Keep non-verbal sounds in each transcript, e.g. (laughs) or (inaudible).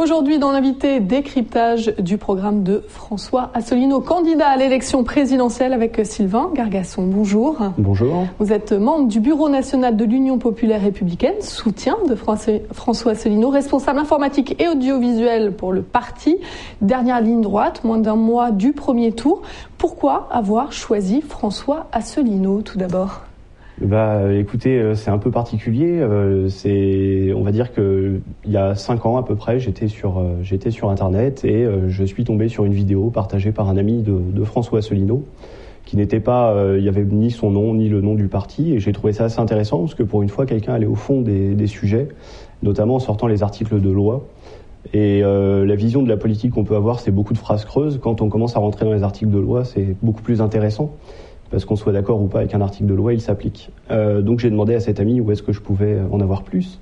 Aujourd'hui, dans l'invité, décryptage du programme de François Asselineau, candidat à l'élection présidentielle avec Sylvain Gargasson. Bonjour. Bonjour. Vous êtes membre du Bureau national de l'Union populaire républicaine, soutien de François Asselineau, responsable informatique et audiovisuel pour le parti. Dernière ligne droite, moins d'un mois du premier tour. Pourquoi avoir choisi François Asselineau tout d'abord? Bah, écoutez, euh, c'est un peu particulier. Euh, c'est, on va dire que il y a cinq ans à peu près, j'étais sur, euh, j'étais sur Internet et je suis tombé sur une vidéo partagée par un ami de, François Asselineau, qui n'était pas, il y avait ni son nom ni le nom du parti, et j'ai trouvé ça assez intéressant parce que pour une fois, quelqu'un allait au fond des sujets, notamment en sortant les articles de loi. Et la vision de la politique qu'on peut avoir, c'est beaucoup de phrases creuses. Quand on commence à rentrer dans les articles de loi, c'est beaucoup plus intéressant parce qu'on soit d'accord ou pas avec un article de loi, il s'applique. Euh, donc j'ai demandé à cet ami où est-ce que je pouvais en avoir plus,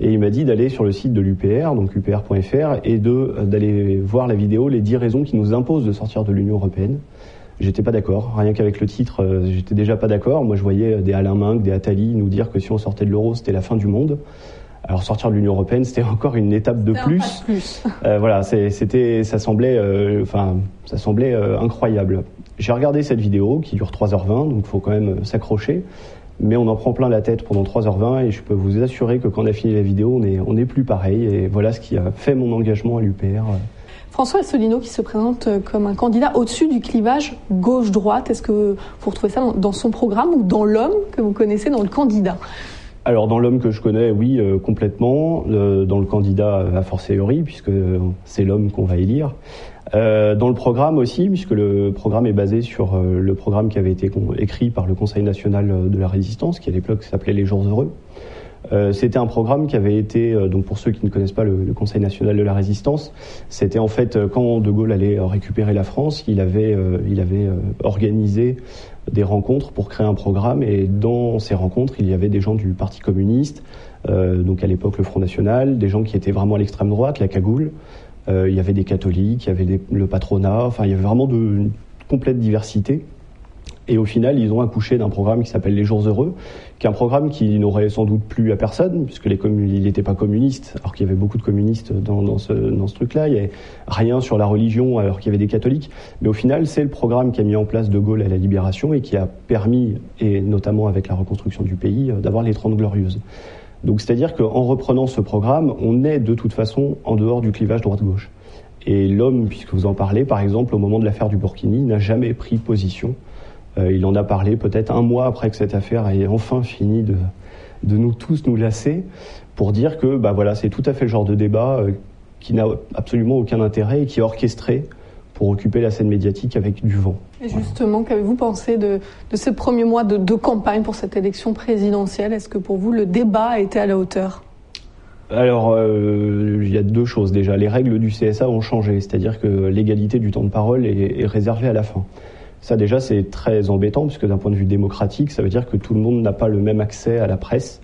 et il m'a dit d'aller sur le site de l'UPR, donc upr.fr, et de euh, d'aller voir la vidéo les 10 raisons qui nous imposent de sortir de l'Union européenne. J'étais pas d'accord, rien qu'avec le titre, euh, j'étais déjà pas d'accord. Moi je voyais des Alain Minck, des Attali nous dire que si on sortait de l'euro, c'était la fin du monde. Alors sortir de l'Union européenne, c'était encore une étape de plus. plus. euh, voilà, c'était, ça semblait, euh, enfin, ça semblait incroyable. J'ai regardé cette vidéo qui dure 3h20, donc il faut quand même euh, s'accrocher. Mais on en prend plein la tête pendant 3h20 et je peux vous assurer que quand on a fini la vidéo, on est, on est plus pareil. Et voilà ce qui a fait mon engagement à l'UPR. François Asselineau qui se présente euh, comme un candidat au-dessus du clivage gauche-droite. Est-ce que vous retrouvez ça dans son programme ou dans l'homme que vous connaissez, dans le candidat? Alors dans l'homme que je connais, oui, euh, complètement. dans le candidat, à fortiori, puisque c'est l'homme qu'on va élire. Euh, dans le programme aussi, puisque le programme est basé sur euh, le programme qui avait été écrit par le Conseil national de la résistance, qui à l'époque s'appelait Les Jours heureux. Euh, c'était un programme qui avait été, donc pour ceux qui ne connaissent pas le, le Conseil national de la résistance, c'était en fait quand De Gaulle allait récupérer la France, il avait, il avait organisé des rencontres pour créer un programme et dans ces rencontres, il y avait des gens du Parti communiste, donc à l'époque le Front National, des gens qui étaient vraiment à l'extrême droite, la cagoule, euh, il y avait des catholiques, il y avait le patronat, enfin il y avait vraiment de, une complète diversité. Et au final, ils ont accouché d'un programme qui s'appelle Les Jours Heureux, qui est un programme qui n'aurait sans doute plu à personne, puisque les il n'était pas communiste, alors qu'il y avait beaucoup de communistes dans, ce, dans ce truc-là. Il n'y avait rien sur la religion, alors qu'il y avait des catholiques. Mais au final, c'est le programme qui a mis en place De Gaulle à la Libération et qui a permis, et notamment avec la reconstruction du pays, d'avoir les Trente Glorieuses. Donc c'est-à-dire qu'en reprenant ce programme, on est de toute façon en dehors du clivage droite-gauche. Et l'homme, puisque vous en parlez, par exemple, au moment de l'affaire du Burkini, n'a jamais pris position. Euh, il en a parlé peut-être un mois après que cette affaire ait enfin fini de, de nous tous nous lasser, pour dire que bah voilà, c'est tout à fait le genre de débat euh, qui n'a absolument aucun intérêt et qui est orchestré pour occuper la scène médiatique avec du vent. Et justement, qu'avez-vous pensé de, de, ces premiers mois de, de, campagne pour cette élection présidentielle? Est-ce que pour vous, le débat a été à la hauteur? Alors, euh, il y a deux choses déjà. Les règles du CSA ont changé, c'est-à-dire que l'égalité du temps de parole est, est réservée à la fin. Ça déjà, c'est très embêtant, puisque d'un point de vue démocratique, ça veut dire que tout le monde n'a pas le même accès à la presse.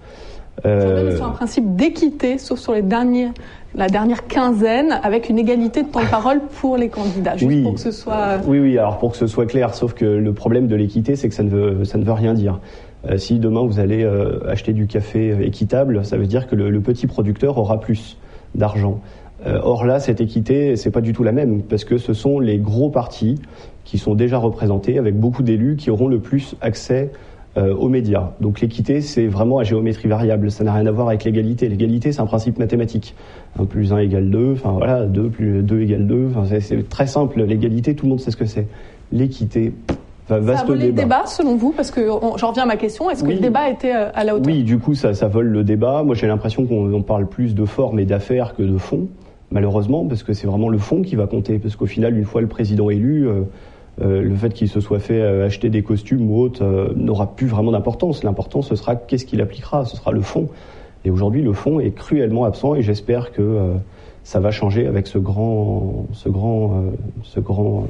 Euh... C'est un principe d'équité, sauf sur les derniers, la dernière quinzaine, avec une égalité de temps de parole pour les candidats, juste oui. pour que ce soit. Oui, oui. Alors pour que ce soit clair, sauf que le problème de l'équité, c'est que ça ne veut, ça ne veut rien dire. Euh, si demain vous allez euh, acheter du café équitable, ça veut dire que le, le petit producteur aura plus d'argent. Euh, or là, cette équité, c'est pas du tout la même, parce que ce sont les gros partis qui sont déjà représentés, avec beaucoup d'élus qui auront le plus accès euh, aux médias. Donc l'équité, c'est vraiment à géométrie variable. Ça n'a rien à voir avec l'égalité. L'égalité, c'est un principe mathématique. 1 plus 1 égale 2, enfin voilà, 2 plus 2 égale 2. Enfin, c'est très simple. L'égalité, tout le monde sait ce que c'est. L'équité, Enfin, vaste ça a volé débat. le débat selon vous Parce que j'en reviens à ma question. Est-ce oui. que le débat était à la hauteur? Oui, du coup, ça, ça vole le débat. Moi, j'ai l'impression qu'on parle plus de forme et d'affaires que de fond, malheureusement, parce que c'est vraiment le fond qui va compter. Parce qu'au final, une fois le président élu, euh, euh, le fait qu'il se soit fait euh, acheter des costumes ou autres euh, n'aura plus vraiment d'importance. L'important, ce sera qu'est-ce qu'il appliquera. Ce sera le fond. Et aujourd'hui, le fond est cruellement absent. Et j'espère que ça va changer avec ce grand, ce grand, ce grand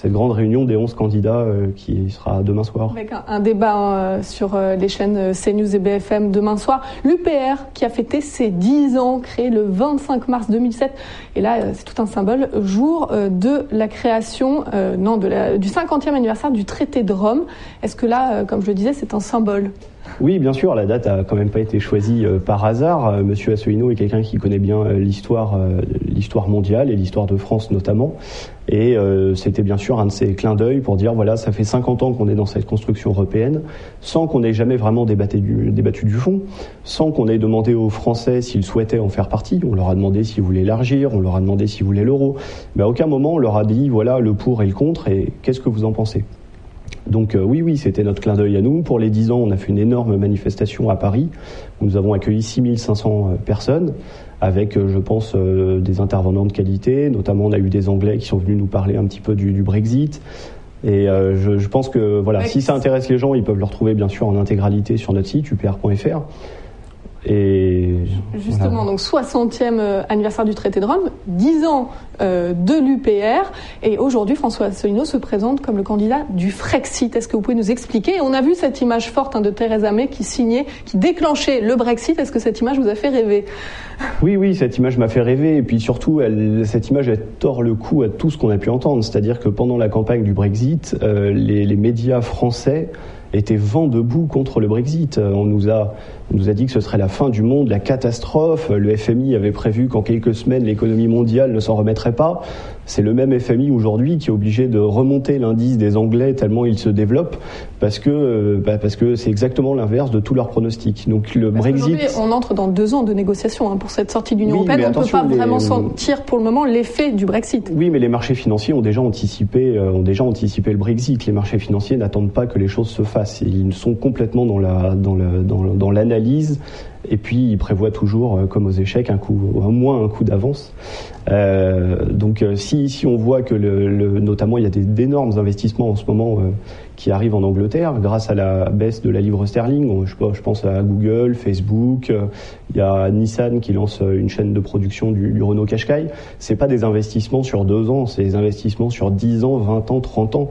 cette grande réunion des 11 candidats qui sera demain soir. Avec un, débat sur les chaînes CNews et BFM demain soir. L'UPR qui a fêté ses 10 ans, créé le 25 mars 2007, et là c'est tout un symbole, jour de la création, non, du 50e anniversaire du traité de Rome. Est-ce que là, comme je le disais, c'est un symbole? Oui, bien sûr, la date a quand même pas été choisie euh, par hasard. Euh, Monsieur Asselineau est quelqu'un qui connaît bien euh, l'histoire, l'histoire mondiale et l'histoire de France notamment. Et c'était bien sûr un de ses clins d'œil pour dire voilà, ça fait 50 ans qu'on est dans cette construction européenne, sans qu'on ait jamais vraiment débattu du, débattu du fond, sans qu'on ait demandé aux Français s'ils souhaitaient en faire partie. On leur a demandé s'ils voulaient élargir, on leur a demandé s'ils voulaient l'euro. Mais à aucun moment on leur a dit voilà le pour et le contre et qu'est-ce que vous en pensez? Donc euh, oui, oui, c'était notre clin d'œil à nous. Pour les 10 ans, on a fait une énorme manifestation à Paris. Où nous avons accueilli 6500 euh, personnes avec, euh, je pense, des intervenants de qualité. Notamment, on a eu des Anglais qui sont venus nous parler un petit peu du, Brexit. Et je, je, pense que voilà, si ça intéresse les gens, ils peuvent le retrouver bien sûr en intégralité sur notre site upr.fr. Et Justement, donc 60e euh, anniversaire du traité de Rome, 10 ans euh, de l'UPR, et aujourd'hui François Asselineau se présente comme le candidat du Frexit. Est-ce que vous pouvez nous expliquer? On a vu cette image forte hein, de Theresa May qui signait, qui déclenchait le Brexit. Est-ce que cette image vous a fait rêver? Oui, oui, cette image m'a fait rêver, et puis surtout, elle, cette image elle tord le cou à tout ce qu'on a pu entendre. C'est-à-dire que pendant la campagne du Brexit, euh, les, les médias français étaient vent debout contre le Brexit. On nous a on nous a dit que ce serait la fin du monde, la catastrophe. Le FMI avait prévu qu'en quelques semaines, l'économie mondiale ne s'en remettrait pas. C'est le même FMI aujourd'hui qui est obligé de remonter l'indice des Anglais tellement il se développe parce que euh, bah, parce que c'est exactement l'inverse de tous leurs pronostics. Donc le Brexit. On entre dans deux ans de négociations hein, pour cette sortie de l'Union européenne. On ne peut pas vraiment sentir pour le moment l'effet du Brexit. Oui, mais les marchés financiers ont déjà anticipé euh, ont déjà anticipé le Brexit. Les marchés financiers n'attendent pas que les choses se fassent. Ils sont complètement dans la dans le dans, dans et puis il prévoit toujours, euh, comme aux échecs, un coup, au moins un coup d'avance. Euh, donc euh, si, si on voit que notamment il y a d'énormes investissements en ce moment qui arrivent en Angleterre grâce à la baisse de la livre sterling, je, je pense à Google, Facebook, il y a Nissan qui lance une chaîne de production du, du Renault Qashqai. C'est pas des investissements sur deux ans, c'est des investissements sur 10 ans, 20 ans, 30 ans.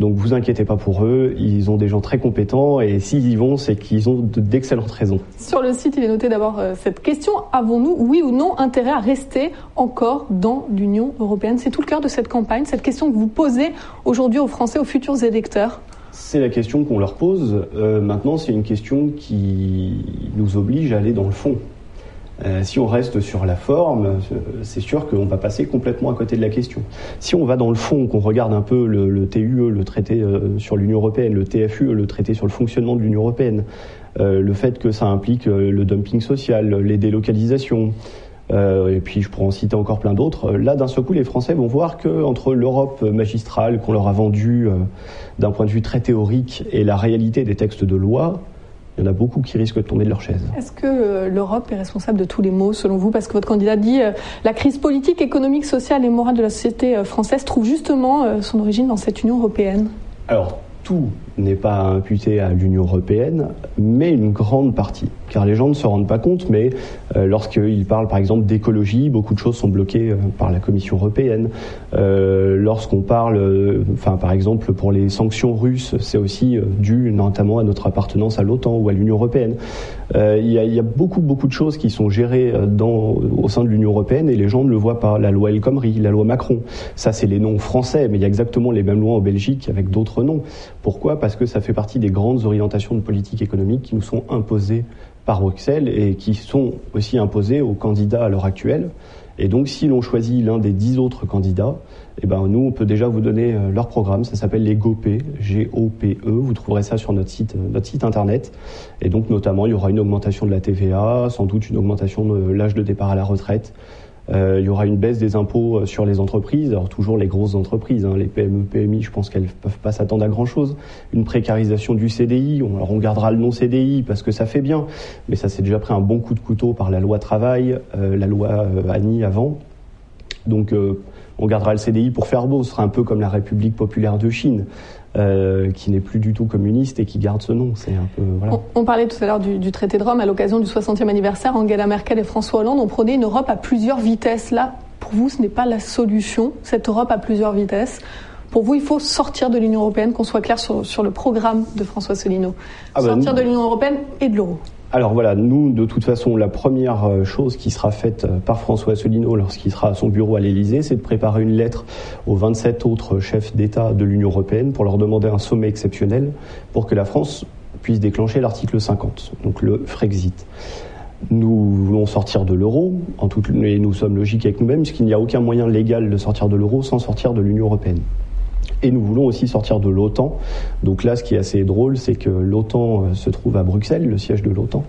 Donc vous inquiétez pas pour eux, ils ont des gens très compétents et s'ils y vont, c'est qu'ils ont d'excellentes raisons. Sur le site, il est noté d'abord euh, cette question avons-nous, oui ou non, intérêt à rester encore dans l'Union européenne? C'est tout le cœur de cette campagne, cette question que vous posez aujourd'hui aux Français, aux futurs électeurs. C'est la question qu'on leur pose. Euh, maintenant, c'est une question qui nous oblige à aller dans le fond. Euh, si on reste sur la forme, euh, c'est sûr qu'on va passer complètement à côté de la question. Si on va dans le fond, qu'on regarde un peu le, TUE, le traité euh, sur l'Union européenne, le TFUE, le traité sur le fonctionnement de l'Union européenne, le fait que ça implique le dumping social, les délocalisations, et puis je pourrais en citer encore plein d'autres. Là, d'un seul coup, les Français vont voir que entre l'Europe magistrale qu'on leur a vendue d'un point de vue très théorique et la réalité des textes de loi, il y en a beaucoup qui risquent de tomber de leur chaise. Est-ce que euh, l'Europe est responsable de tous les maux, selon vous? Parce que votre candidat dit euh, la crise politique, économique, sociale et morale de la société euh, française trouve justement son origine dans cette Union européenne. Alors, tout n'est pas imputé à l'Union européenne, mais une grande partie. Car les gens ne se rendent pas compte, mais euh, lorsqu'ils parlent par exemple d'écologie, beaucoup de choses sont bloquées euh, par la Commission européenne. Euh, lorsqu'on parle, enfin par exemple pour les sanctions russes, c'est aussi dû notamment à notre appartenance à l'OTAN ou à l'Union européenne. Il y, a, beaucoup beaucoup de choses qui sont gérées au sein de l'Union européenne et les gens ne le voient pas. La loi El Khomri, la loi Macron, ça c'est les noms français, mais il y a exactement les mêmes lois en Belgique avec d'autres noms. Pourquoi? Parce que ça fait partie des grandes orientations de politique économique qui nous sont imposées par Bruxelles et qui sont aussi imposées aux candidats à l'heure actuelle. Et donc, si l'on choisit l'un des dix autres candidats, eh ben, nous, on peut déjà vous donner euh, leur programme. Ça s'appelle les GOPE, G-O-P-E. Vous trouverez ça sur notre site, euh, notre site internet. Et donc, notamment, il y aura une augmentation de la TVA, sans doute une augmentation de l'âge de départ à la retraite, euh, il y aura une baisse des impôts euh, sur les entreprises, alors toujours les grosses entreprises, hein, les PME, PMI, je pense qu'elles peuvent pas s'attendre à grand chose. Une précarisation du CDI, on, alors gardera le non CDI parce que ça fait bien, mais ça s'est déjà pris un bon coup de couteau par la loi travail, euh, la loi Annie avant. Donc on gardera le CDI pour faire beau, ce sera un peu comme la République populaire de Chine. Euh, qui n'est plus du tout communiste et qui garde ce nom. C'est un peu voilà. on, parlait tout à l'heure du, du, traité de Rome à l'occasion du 60e anniversaire. Angela Merkel et François Hollande ont prôné une Europe à plusieurs vitesses. Là, pour vous, ce n'est pas la solution. Cette Europe à plusieurs vitesses. Pour vous, il faut sortir de l'Union européenne, qu'on soit clair sur, le programme de François Solino. Ah bah, sortir de l'Union européenne et de l'euro. Alors voilà, nous, de toute façon, la première euh, chose qui sera faite euh, par François Asselineau lorsqu'il sera à son bureau à l'Élysée, c'est de préparer une lettre aux 27 autres chefs d'État de l'Union européenne pour leur demander un sommet exceptionnel pour que la France puisse déclencher l'article 50, donc le Frexit. Nous voulons sortir de l'euro, en tout, et nous sommes logiques avec nous-mêmes, puisqu'il n'y a aucun moyen légal de sortir de l'euro sans sortir de l'Union européenne. Et nous voulons aussi sortir de l'OTAN. Donc là, ce qui est assez drôle, c'est que l'OTAN euh, se trouve à Bruxelles, le siège de l'OTAN.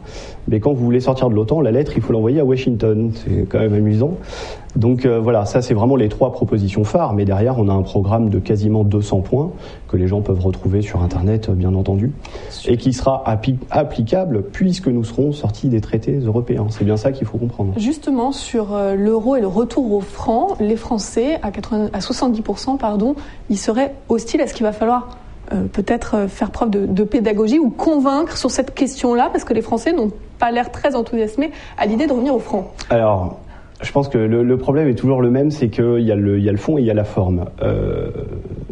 Mais quand vous voulez sortir de l'OTAN, la lettre, il faut l'envoyer à Washington. C'est quand même amusant. Donc euh, voilà, ça c'est vraiment les trois propositions phares. Mais derrière, on a un programme de quasiment 200 points que les gens peuvent retrouver sur Internet, euh, bien entendu, et qui sera applicable puisque nous serons sortis des traités européens. C'est bien ça qu'il faut comprendre. Justement, sur l'euro et le retour au franc, les Français, à, 80, à 70%, pardon, ils seraient hostile Est-ce qu'il va falloir euh, peut-être euh, faire preuve de, pédagogie ou convaincre sur cette question-là Parce que les Français n'ont pas l'air très enthousiasmés à l'idée de revenir au franc. Alors, je pense que le, problème est toujours le même, c'est qu'il y, a le, y le fond et il y a la forme. Euh,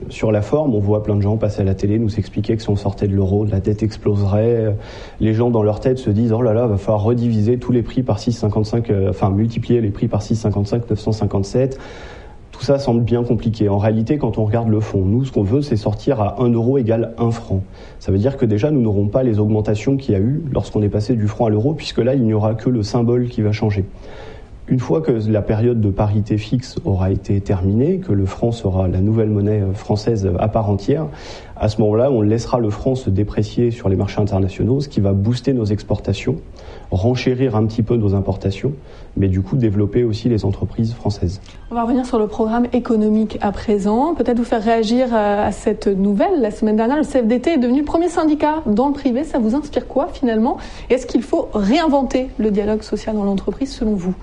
sur la forme, on voit plein de gens passer à la télé nous expliquer que si on sortait de l'euro, la dette exploserait. Les gens dans leur tête se disent oh là là, va falloir rediviser tous les prix par 6,55, enfin multiplier les prix par 6,55, 957 tout ça semble bien compliqué. En réalité, quand on regarde le fond, nous, ce qu'on veut, c'est sortir à 1 euro égale 1 franc. Ça veut dire que déjà, nous n'aurons pas les augmentations qu'il y a eu lorsqu'on est passé du franc à l'euro, puisque là, il n'y aura que le symbole qui va changer. Une fois que la période de parité fixe aura été terminée, que le franc sera la nouvelle monnaie française à part entière, à ce moment-là, on laissera le franc se déprécier sur les marchés internationaux, ce qui va booster nos exportations, renchérir un petit peu nos importations, mais du coup développer aussi les entreprises françaises. On va revenir sur le programme économique à présent. Peut-être vous faire réagir euh, à cette nouvelle. La semaine dernière, le CFDT est devenu le premier syndicat dans le privé. Ça vous inspire quoi finalement? Est-ce qu'il faut réinventer le dialogue social dans l'entreprise selon vous?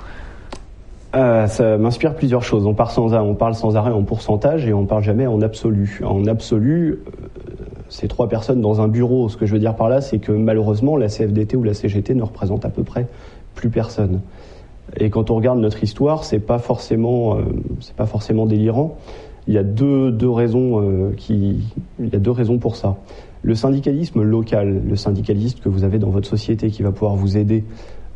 Euh, ça m'inspire plusieurs choses. On, parle sans, arrêt en pourcentage et on parle jamais en absolu. En absolu, euh, c'est trois personnes dans un bureau. Ce que je veux dire par là, c'est que malheureusement, la CFDT ou la CGT ne représentent à peu près plus personne. Et quand on regarde notre histoire, c'est pas euh, pas forcément délirant. Il y a deux, deux raisons qui, il y a deux raisons pour ça. Le syndicalisme local, le syndicaliste que vous avez dans votre société qui va pouvoir vous aider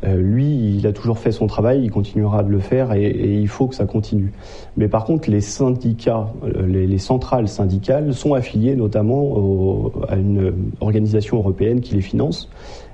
euh, lui, il a toujours fait son travail, il continuera de le faire et, il faut que ça continue. Mais par contre, les syndicats, euh, les, centrales syndicales sont affiliées notamment à une organisation européenne qui les finance.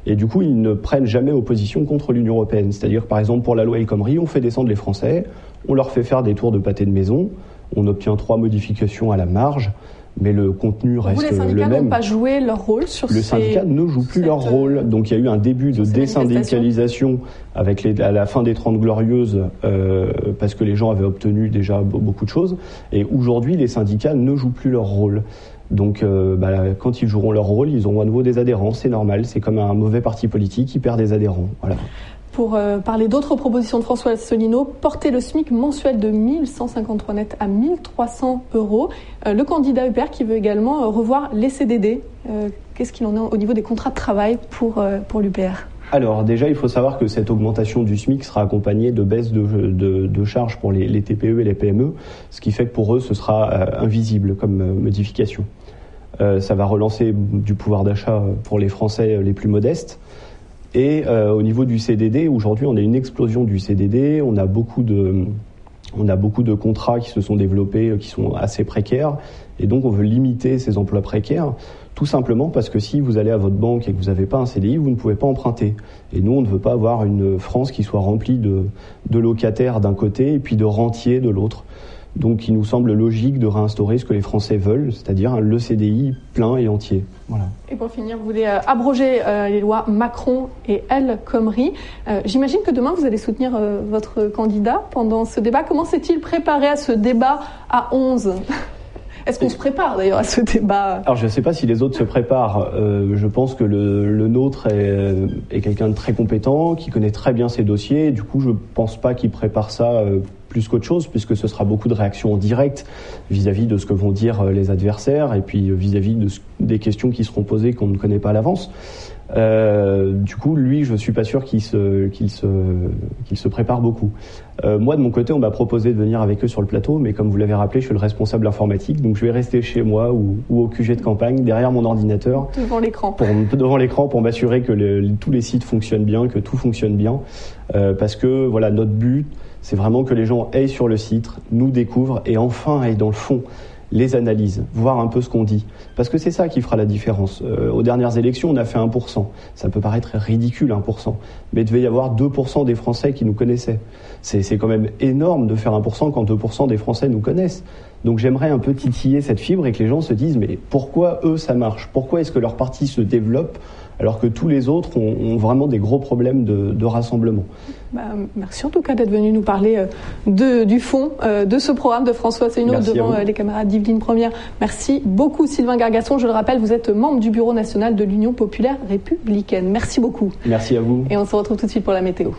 Et du coup, ils ne prennent jamais opposition contre l'Union européenne. C'est-à-dire, par exemple, pour la loi El Khomri, on fait descendre les Français, on leur fait faire des tours de pâté de maison, on obtient trois modifications à la marge mais le contenu reste Vous, les syndicats n'ont pas joué leur rôle sur Le syndicat ne joue plus leur rôle. Donc il y a eu un début de désyndicalisation avec les, à la fin des Trente Glorieuses euh, parce que les gens avaient obtenu déjà beaucoup de choses. Et aujourd'hui, les syndicats ne jouent plus leur rôle. Donc euh, bah, quand ils joueront leur rôle, ils auront à nouveau des adhérents. C'est normal. C'est comme un mauvais parti politique qui perd des adhérents. Voilà pour euh, parler d'autres propositions de François Asselineau, porter le SMIC mensuel de 1153 net à 1300 euros. Euh, le candidat UPR qui veut également euh, revoir les CDD. Qu'est-ce qu'il en est au niveau des contrats de travail pour, pour l'UPR alors déjà, il faut savoir que cette augmentation du SMIC sera accompagnée de baisse de, de, charges pour les, les, TPE et les PME, ce qui fait que pour eux, ce sera invisible comme modification. ça va relancer du pouvoir d'achat pour les Français les plus modestes. Et euh, au niveau du CDD, aujourd'hui, on a une explosion du CDD. On a beaucoup de, on a beaucoup de contrats qui se sont développés, euh, qui sont assez précaires. Et donc, on veut limiter ces emplois précaires, tout simplement parce que si vous allez à votre banque et que vous n'avez pas un CDI, vous ne pouvez pas emprunter. Et nous, on ne veut pas avoir une France qui soit remplie de, de locataires d'un côté et puis de rentiers de l'autre. Donc il nous semble logique de réinstaurer ce que les Français veulent, c'est-à-dire le CDI plein et entier. Voilà. Et pour finir, vous voulez euh, abroger euh, les lois Macron et El Khomri. Euh, j'imagine que demain, vous allez soutenir votre candidat pendant ce débat. Comment s'est-il préparé à ce débat à 11 (laughs) est-ce qu'on se prépare d'ailleurs à ce débat? Alors je ne sais pas si les autres se préparent. je pense que le, nôtre est, est quelqu'un de très compétent, qui connaît très bien ses dossiers. Du coup, je ne pense pas qu'il prépare ça plus qu'autre chose, puisque ce sera beaucoup de réactions en direct vis-à-vis de ce que vont dire euh, les adversaires et puis euh, vis-à-vis de des questions qui seront posées qu'on ne connaît pas à l'avance. Euh, du coup, lui, je suis pas sûr qu'il se, qu'il se, qu'il se prépare beaucoup. Euh, moi, de mon côté, on m'a proposé de venir avec eux sur le plateau, mais comme vous l'avez rappelé, je suis le responsable informatique, donc je vais rester chez moi ou, ou au QG de campagne, derrière mon ordinateur. Devant l'écran. Pour, devant l'écran pour m'assurer que le, tous les sites fonctionnent bien, que tout fonctionne bien. Euh, parce que, voilà, notre but, c'est vraiment que les gens aillent sur le site, nous découvrent et enfin aillent dans le fond les analyses, voir un peu ce qu'on dit. Parce que c'est ça qui fera la différence. Euh, aux dernières élections, on a fait 1%. Ça peut paraître ridicule, 1%. Mais il devait y avoir 2% des Français qui nous connaissaient. C'est quand même énorme de faire 1% quand 2% des Français nous connaissent. Donc j'aimerais un peu titiller cette fibre et que les gens se disent mais pourquoi eux ça marche? Pourquoi est-ce que leur parti se développe alors que tous les autres ont, vraiment des gros problèmes de, rassemblement. Bah, merci en tout cas d'être venu nous parler euh, de, du fond euh, de ce programme de François Asselineau devant euh, les camarades d'Yveline Première. Merci beaucoup Sylvain Gargasson. Je le rappelle, vous êtes membre du Bureau national de l'Union populaire républicaine. Merci beaucoup. Merci à vous. Et on se retrouve tout de suite pour la météo.